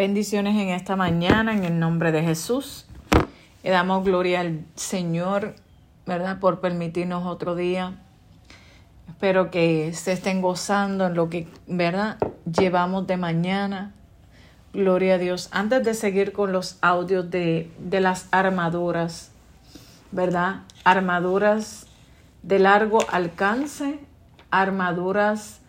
Bendiciones en esta mañana en el nombre de Jesús. Le damos gloria al Señor, ¿verdad? Por permitirnos otro día. Espero que se estén gozando en lo que, ¿verdad? Llevamos de mañana. Gloria a Dios. Antes de seguir con los audios de, de las armaduras, ¿verdad? Armaduras de largo alcance, armaduras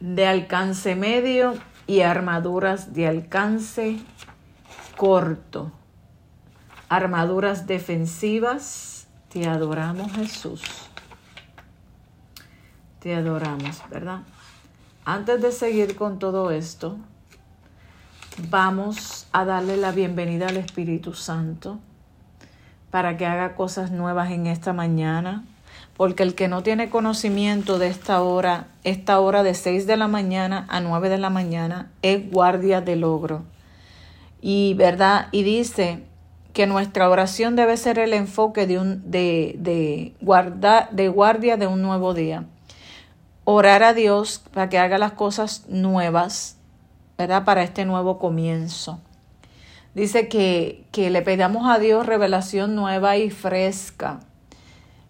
de alcance medio y armaduras de alcance corto. Armaduras defensivas. Te adoramos Jesús. Te adoramos, ¿verdad? Antes de seguir con todo esto, vamos a darle la bienvenida al Espíritu Santo para que haga cosas nuevas en esta mañana porque el que no tiene conocimiento de esta hora, esta hora de 6 de la mañana a 9 de la mañana, es guardia de logro. Y verdad, y dice que nuestra oración debe ser el enfoque de un de, de, guarda, de guardia de un nuevo día. Orar a Dios para que haga las cosas nuevas, ¿verdad? Para este nuevo comienzo. Dice que, que le pedamos a Dios revelación nueva y fresca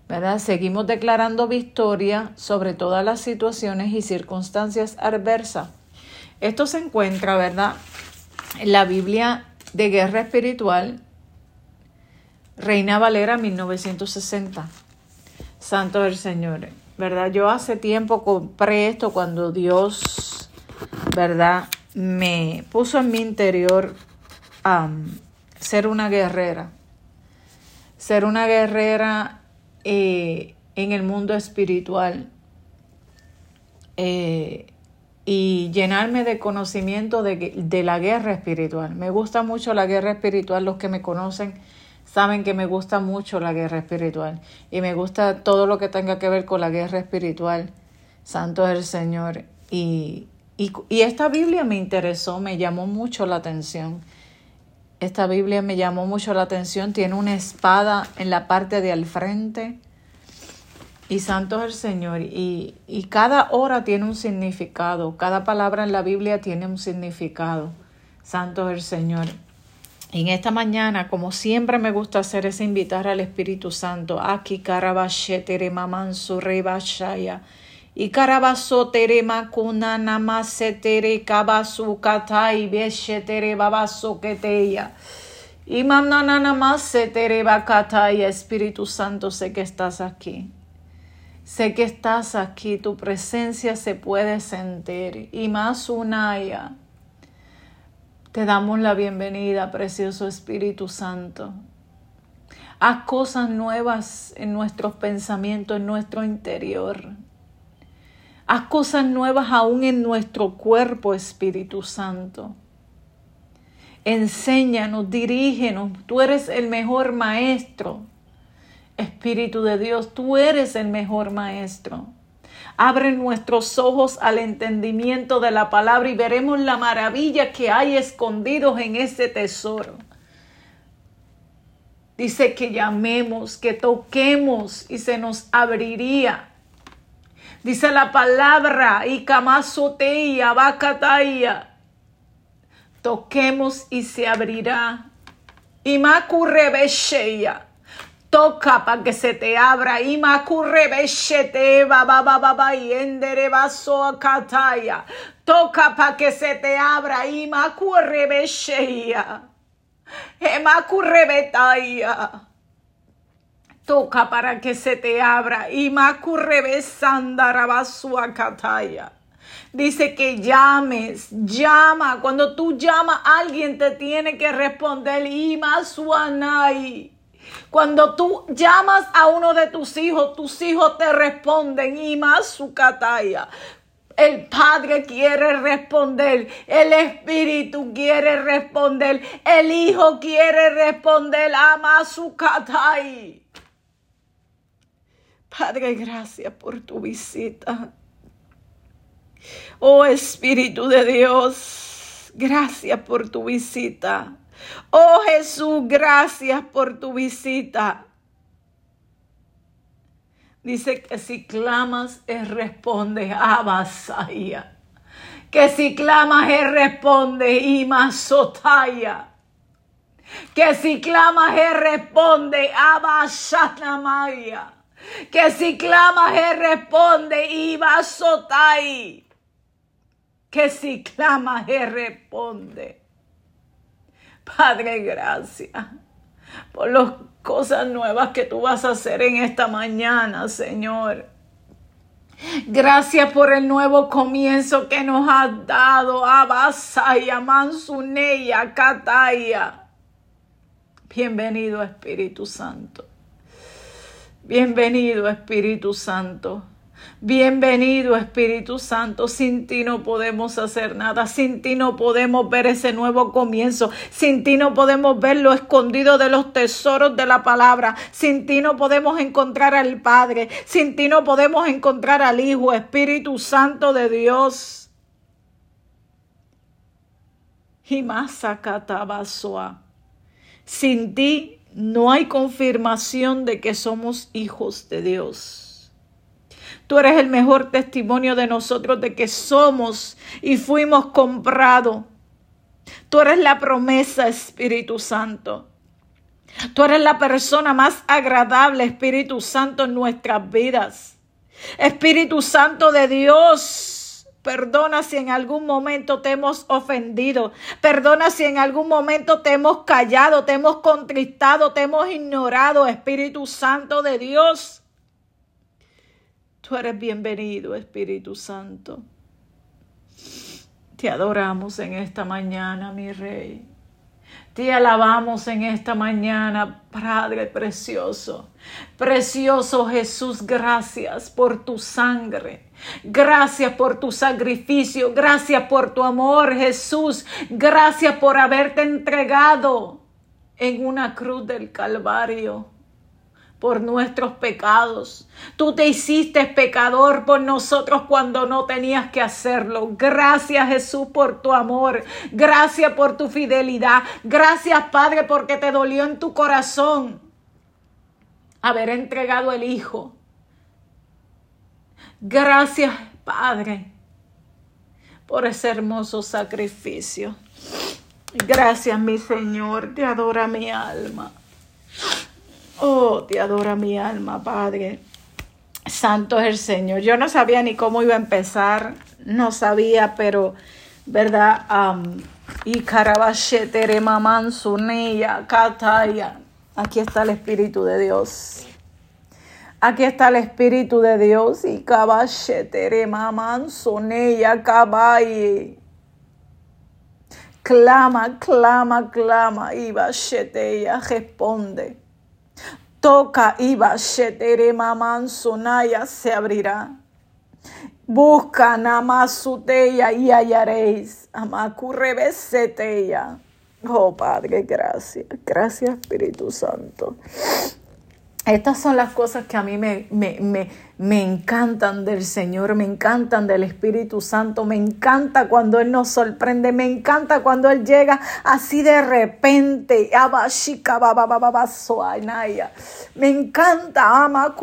¿verdad? Seguimos declarando victoria sobre todas las situaciones y circunstancias adversas. Esto se encuentra, ¿verdad? En la Biblia de Guerra Espiritual, Reina Valera 1960. Santo del Señor, ¿verdad? Yo hace tiempo compré esto cuando Dios, ¿verdad? Me puso en mi interior ser una guerrera. Ser una guerrera eh, en el mundo espiritual eh, y llenarme de conocimiento de, de la guerra espiritual. Me gusta mucho la guerra espiritual, los que me conocen saben que me gusta mucho la guerra espiritual y me gusta todo lo que tenga que ver con la guerra espiritual. Santo es el Señor. Y, y, y, esta Biblia me interesó, me llamó mucho la atención. Esta Biblia me llamó mucho la atención. Tiene una espada en la parte de al frente. Y santo es el Señor. Y, y cada hora tiene un significado. Cada palabra en la Biblia tiene un significado. Santo es el Señor. Y en esta mañana, como siempre me gusta hacer, es invitar al Espíritu Santo. Aquí karabashetere mamansu rebashaya. Y karabasotere makuna namasetere kabasu katai beshetere babaso keteya. Y mamnana namasetere bakataya. Espíritu Santo, sé que estás aquí. Sé que estás aquí, tu presencia se puede sentir. Y más unaya. Te damos la bienvenida, precioso Espíritu Santo. Haz cosas nuevas en nuestros pensamientos, en nuestro interior. Haz cosas nuevas aún en nuestro cuerpo, Espíritu Santo. Enséñanos, dirígenos. Tú eres el mejor maestro. Espíritu de Dios, tú eres el mejor maestro. Abre nuestros ojos al entendimiento de la palabra y veremos la maravilla que hay escondidos en ese tesoro. Dice que llamemos, que toquemos y se nos abriría Dice la palabra, y kamasoteia, bacataya. Toquemos y se abrirá. Y macurebesheya. Toca para que se te abra. Y macurebeshete, baba, baba, baba, y enderebaso akataya. Toca para que se te abra. Y macurebesheya. Emacurebetaya toca para que se te abra. Y kataya. Dice que llames, llama. Cuando tú llamas, alguien te tiene que responder. Y Cuando tú llamas a uno de tus hijos, tus hijos te responden. Y. El Padre quiere responder, el Espíritu quiere responder, el Hijo quiere responder. Ama su katai. Padre, gracias por tu visita. Oh Espíritu de Dios, gracias por tu visita. Oh Jesús, gracias por tu visita. Dice que si clamas, Él responde, Abasaya. Que si clamas, Él responde. Y masotaya. Que si clamas, Él responde. Abashanamaya. Que si clamas, Él responde. Y basotai. Que si clamas, Él responde. Padre, gracias por las cosas nuevas que tú vas a hacer en esta mañana, Señor. Gracias por el nuevo comienzo que nos has dado. Abasaya, Mansuneya, Kataya. Bienvenido Espíritu Santo. Bienvenido Espíritu Santo. Bienvenido Espíritu Santo, sin ti no podemos hacer nada, sin ti no podemos ver ese nuevo comienzo, sin ti no podemos ver lo escondido de los tesoros de la palabra, sin ti no podemos encontrar al Padre, sin ti no podemos encontrar al Hijo, Espíritu Santo de Dios. Sin ti no hay confirmación de que somos hijos de Dios. Tú eres el mejor testimonio de nosotros de que somos y fuimos comprados. Tú eres la promesa, Espíritu Santo. Tú eres la persona más agradable, Espíritu Santo, en nuestras vidas. Espíritu Santo de Dios, perdona si en algún momento te hemos ofendido. Perdona si en algún momento te hemos callado, te hemos contristado, te hemos ignorado, Espíritu Santo de Dios. Tú eres bienvenido, Espíritu Santo. Te adoramos en esta mañana, mi Rey. Te alabamos en esta mañana, Padre precioso. Precioso Jesús, gracias por tu sangre. Gracias por tu sacrificio. Gracias por tu amor, Jesús. Gracias por haberte entregado en una cruz del Calvario por nuestros pecados. Tú te hiciste pecador por nosotros cuando no tenías que hacerlo. Gracias Jesús por tu amor. Gracias por tu fidelidad. Gracias Padre porque te dolió en tu corazón haber entregado el Hijo. Gracias Padre por ese hermoso sacrificio. Gracias mi Señor, te adora mi alma. Oh, te adora mi alma, Padre. Santo es el Señor. Yo no sabía ni cómo iba a empezar, no sabía, pero, ¿verdad? y Carabashetere Mamán Suneya Kataya. Aquí está el Espíritu de Dios. Aquí está el Espíritu de Dios. Y Kabashetere Mamán Suneya. Clama, clama, clama. Y Basheteya responde toca iba shetere maman sonaya se abrirá. Busca namasuteya y hallaréis. Amacurrebeseteya. Oh Padre, gracias. Gracias Espíritu Santo. Estas son las cosas que a mí me, me, me, me, encantan del Señor, me encantan del Espíritu Santo, me encanta cuando Él nos sorprende, me encanta cuando Él llega así de repente. Me encanta, ama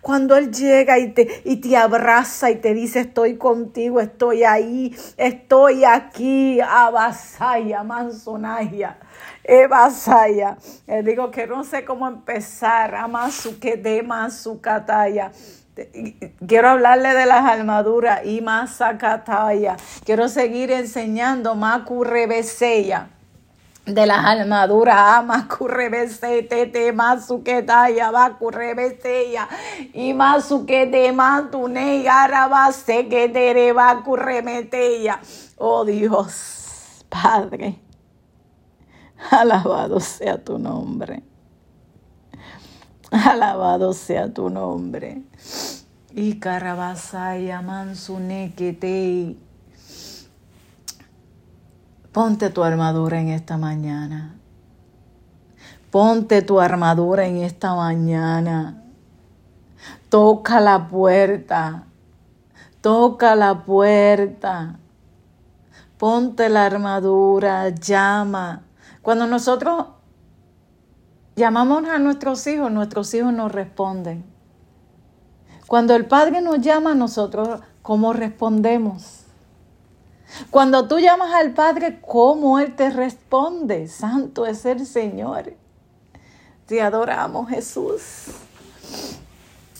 cuando Él llega y te, y te abraza y te dice, estoy contigo, estoy ahí, estoy aquí, abasaya, mansonaya. Eva Saya. Eh, digo que no sé cómo empezar. Que de su kataya. Quiero hablarle de las armaduras y más kataya. Quiero seguir enseñando Maku Rebeseya de las armaduras, Amaku Rebesete, te masu que taya, Baku Rebeseya, y masu que te mantune, arabase que te rebaku remeteya. Oh Dios, Padre. Alabado sea tu nombre. Alabado sea tu nombre. Y carabasaya mansunequete. Ponte tu armadura en esta mañana. Ponte tu armadura en esta mañana. Toca la puerta. Toca la puerta. Ponte la armadura. Llama cuando nosotros llamamos a nuestros hijos, nuestros hijos nos responden. Cuando el Padre nos llama nosotros, ¿cómo respondemos? Cuando tú llamas al Padre, ¿cómo Él te responde? Santo es el Señor. Te adoramos, Jesús.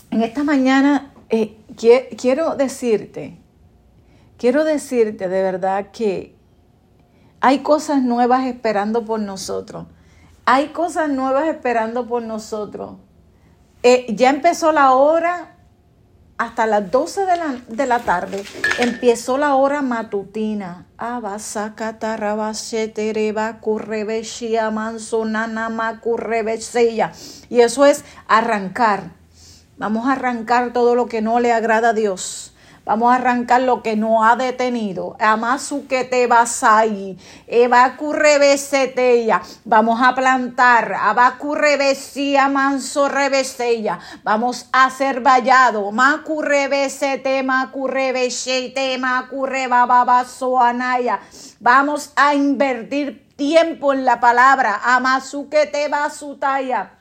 En esta mañana eh, quiero decirte, quiero decirte de verdad que hay cosas nuevas esperando por nosotros. Hay cosas nuevas esperando por nosotros. Eh, ya empezó la hora hasta las 12 de la, de la tarde. Empezó la hora matutina. Y eso es arrancar. Vamos a arrancar todo lo que no le agrada a Dios Vamos a arrancar lo que no ha detenido. Amasu que te vas ahí. Evacurrebesetella. Vamos a plantar. Abacurrebesía manso rebesella. Vamos a hacer vallado. Macurrebesete, macurrebesete, anaya. Vamos a invertir tiempo en la palabra. Amasu que te va su talla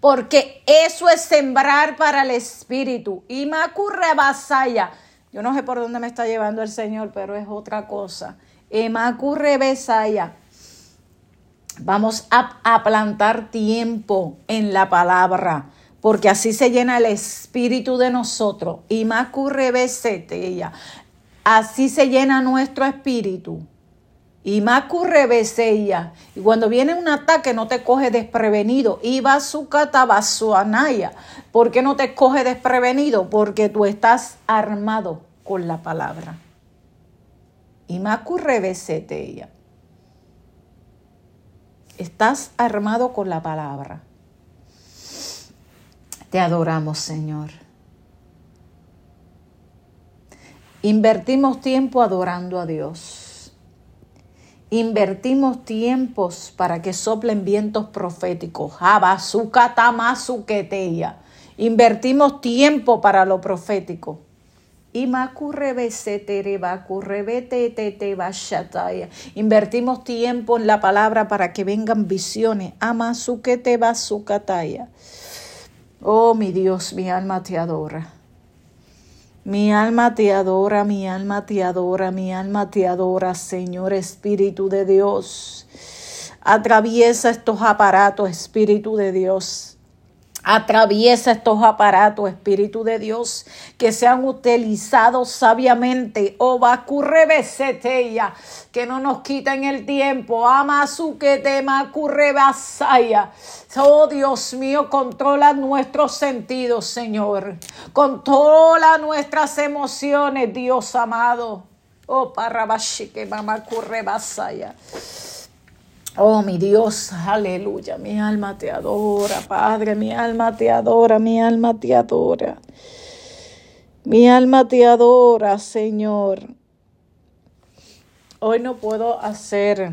porque eso es sembrar para el espíritu. Y macurre basaya. Yo no sé por dónde me está llevando el Señor, pero es otra cosa. Y macurre besaya. Vamos a, a, plantar tiempo en la palabra, porque así se llena el espíritu de nosotros. Y macurre besete ella. Así se llena nuestro espíritu. Y Macu ella. Y cuando viene un ataque no te coge desprevenido. Y su anaya. ¿Por qué no te coge desprevenido? Porque tú estás armado con la palabra. Y Macu ella. Estás armado con la palabra. Te adoramos, Señor. Invertimos tiempo adorando a Dios. Invertimos tiempos para que soplen vientos proféticos. Invertimos tiempo para lo profético. Invertimos tiempo en la palabra para que vengan visiones. Oh, mi Dios, mi alma te adora. Mi alma te adora, mi alma te adora, mi alma te adora, Señor Espíritu de Dios. Atraviesa estos aparatos, Espíritu de Dios. Atraviesa estos aparatos, Espíritu de Dios, que sean utilizados sabiamente. Oh, ya que no nos quiten el tiempo. Ama su que tema basaya. Oh Dios mío, controla nuestros sentidos, Señor. Controla nuestras emociones, Dios amado. Oh, parrabashi que mamá basaya. Oh, mi Dios, aleluya, mi alma te adora, Padre, mi alma te adora, mi alma te adora. Mi alma te adora, Señor. Hoy no puedo hacer,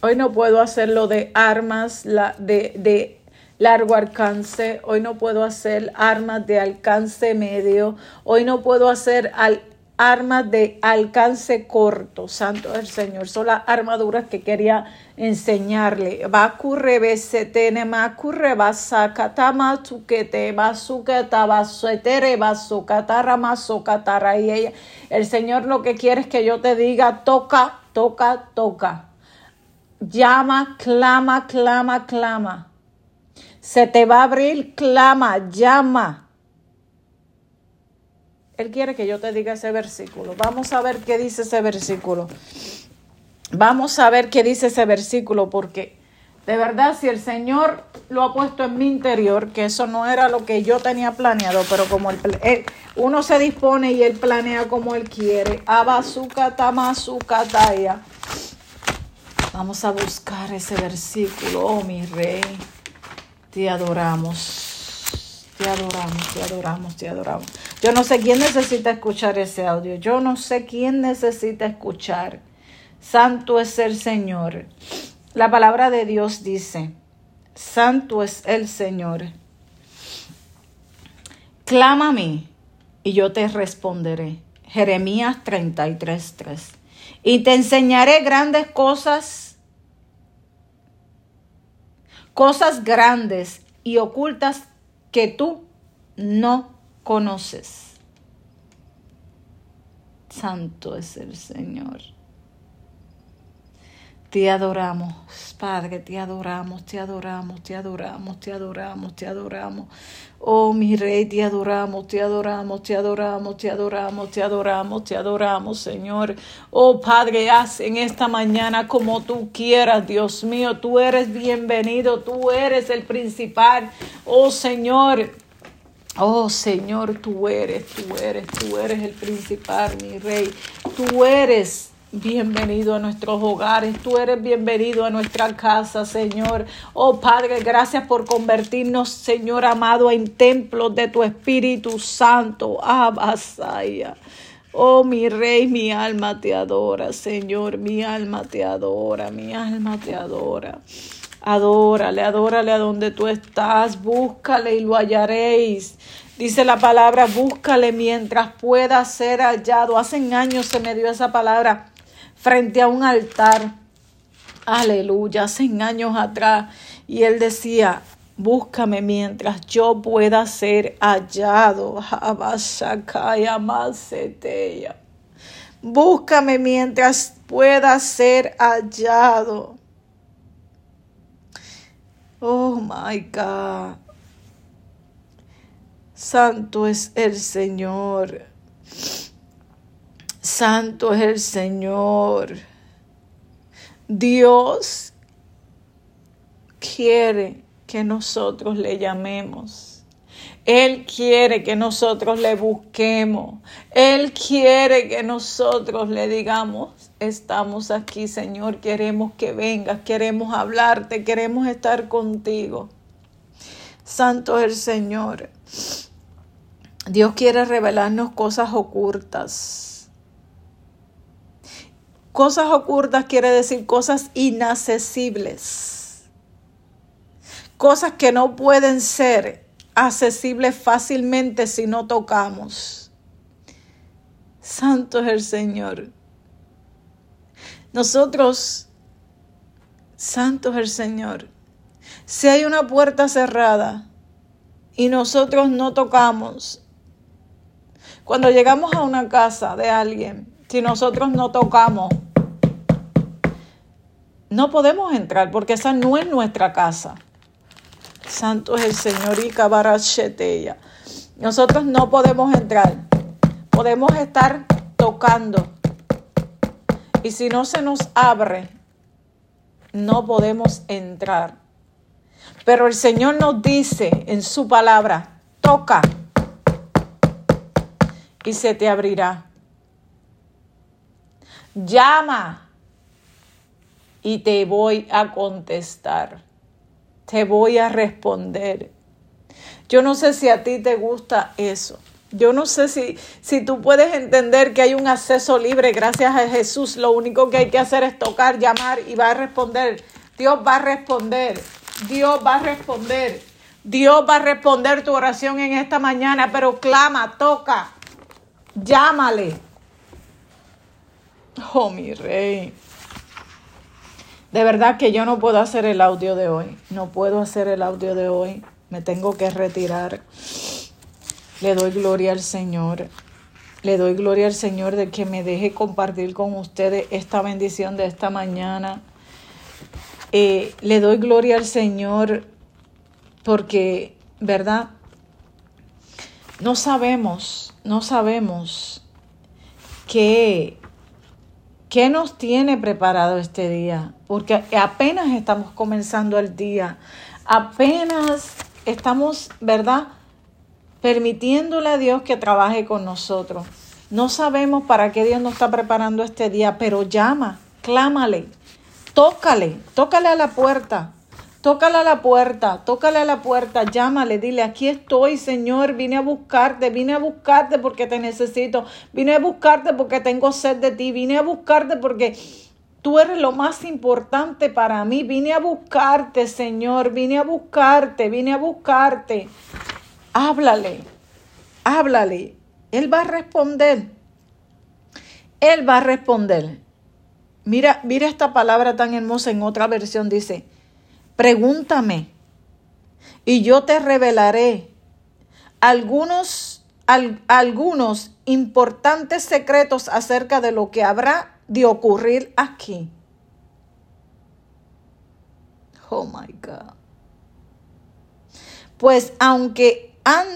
hoy no puedo hacer lo de armas de, de largo alcance, hoy no puedo hacer armas de alcance medio, hoy no puedo hacer al, armas de alcance corto, santo el Señor. Son las armaduras que quería enseñarle. Bakurre besetene makurre basakatama tukete basukata basuetere basukatara masukatara. Y ella, el Señor lo que quiere es que yo te diga, toca, toca, toca. Llama, clama, clama, clama. Se te va a abrir, clama, llama él quiere que yo te diga ese versículo. Vamos a ver qué dice ese versículo. Vamos a ver qué dice ese versículo, porque de verdad, si el Señor lo ha puesto en mi interior, que eso no era lo que yo tenía planeado, pero como el, uno se dispone y él planea como él quiere. Vamos a buscar ese versículo, oh mi rey. Te adoramos. Te adoramos, te adoramos, te adoramos. Yo no sé quién necesita escuchar ese audio. Yo no sé quién necesita escuchar. Santo es el Señor. La palabra de Dios dice, Santo es el Señor. Clama a mí y yo te responderé. Jeremías 33:3. Y te enseñaré grandes cosas, cosas grandes y ocultas que tú no conoces. Santo es el Señor. Te adoramos, Padre, te adoramos, te adoramos, te adoramos, te adoramos, te adoramos. Oh, mi Rey, te adoramos, te adoramos, te adoramos, te adoramos, te adoramos, te adoramos, Señor. Oh, Padre, haz en esta mañana como tú quieras, Dios mío. Tú eres bienvenido, tú eres el principal. Oh, Señor. Oh Señor, tú eres, tú eres, tú eres el principal, mi rey. Tú eres bienvenido a nuestros hogares, tú eres bienvenido a nuestra casa, Señor. Oh Padre, gracias por convertirnos, Señor amado, en templos de tu Espíritu Santo. Abasaya. Oh, mi rey, mi alma te adora, Señor, mi alma te adora, mi alma te adora. Adórale, adórale a donde tú estás, búscale y lo hallaréis. Dice la palabra, búscale mientras pueda ser hallado. Hace años se me dio esa palabra frente a un altar. Aleluya, hace años atrás. Y él decía, búscame mientras yo pueda ser hallado. Búscame mientras pueda ser hallado. Oh my God. Santo es el Señor. Santo es el Señor. Dios quiere que nosotros le llamemos. Él quiere que nosotros le busquemos. Él quiere que nosotros le digamos, estamos aquí, Señor, queremos que vengas, queremos hablarte, queremos estar contigo. Santo es el Señor. Dios quiere revelarnos cosas ocultas. Cosas ocultas quiere decir cosas inaccesibles. Cosas que no pueden ser accesibles fácilmente si no tocamos. Santo es el Señor. Nosotros, santo es el Señor, si hay una puerta cerrada y nosotros no tocamos, cuando llegamos a una casa de alguien, si nosotros no tocamos, no podemos entrar porque esa no es nuestra casa. Santo es el Señor y Cabarachetella. Nosotros no podemos entrar. Podemos estar tocando, y si no se nos abre, no podemos entrar. Pero el Señor nos dice en su palabra, toca y se te abrirá. Llama y te voy a contestar. Te voy a responder. Yo no sé si a ti te gusta eso. Yo no sé si, si tú puedes entender que hay un acceso libre gracias a Jesús. Lo único que hay que hacer es tocar, llamar y va a responder. Dios va a responder. Dios va a responder. Dios va a responder tu oración en esta mañana, pero clama, toca, llámale. Oh, mi rey. De verdad que yo no puedo hacer el audio de hoy. No puedo hacer el audio de hoy. Me tengo que retirar. Le doy gloria al Señor. Le doy gloria al Señor de que me deje compartir con ustedes esta bendición de esta mañana. Eh, le doy gloria al Señor porque, ¿verdad? No sabemos, no sabemos qué, qué nos tiene preparado este día, porque apenas estamos comenzando el día, apenas estamos, ¿verdad? permitiéndole a Dios que trabaje con nosotros. No sabemos para qué Dios nos está preparando este día, pero llama, clámale, tócale, tócale a la puerta, tócale a la puerta, tócale a la puerta, llámale, dile, aquí estoy, Señor, vine a buscarte, vine a buscarte porque te necesito, vine a buscarte porque tengo sed de ti, vine a buscarte porque tú eres lo más importante para mí, vine a buscarte, Señor, vine a buscarte, vine a buscarte háblale, háblale. Él va a responder. Él va a responder. Mira, mira esta palabra tan hermosa en otra versión. Dice, pregúntame y yo te revelaré algunos, algunos importantes secretos acerca de lo que habrá de ocurrir aquí. Oh my God. Pues aunque han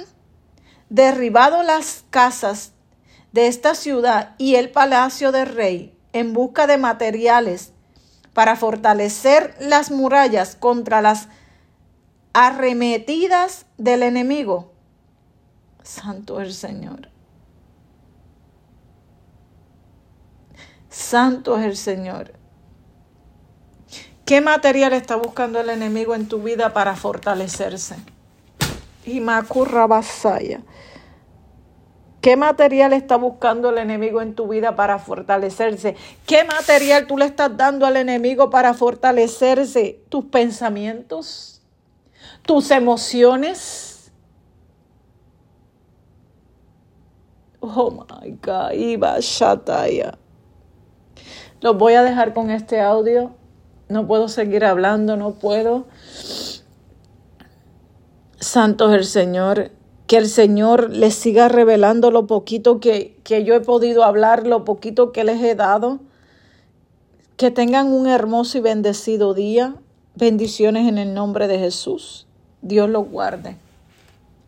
derribado las casas de esta ciudad y el palacio del rey en busca de materiales para fortalecer las murallas contra las arremetidas del enemigo. Santo el Señor. Santo es el Señor. ¿Qué material está buscando el enemigo en tu vida para fortalecerse? Y. ¿Qué material está buscando el enemigo en tu vida para fortalecerse? ¿Qué material tú le estás dando al enemigo para fortalecerse? ¿Tus pensamientos? ¿Tus emociones? Oh my God, Iba Shataya. Los voy a dejar con este audio. No puedo seguir hablando, no puedo. Santo es el Señor que el Señor les siga revelando lo poquito que, que yo he podido hablar, lo poquito que les he dado. Que tengan un hermoso y bendecido día. Bendiciones en el nombre de Jesús. Dios los guarde.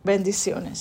Bendiciones.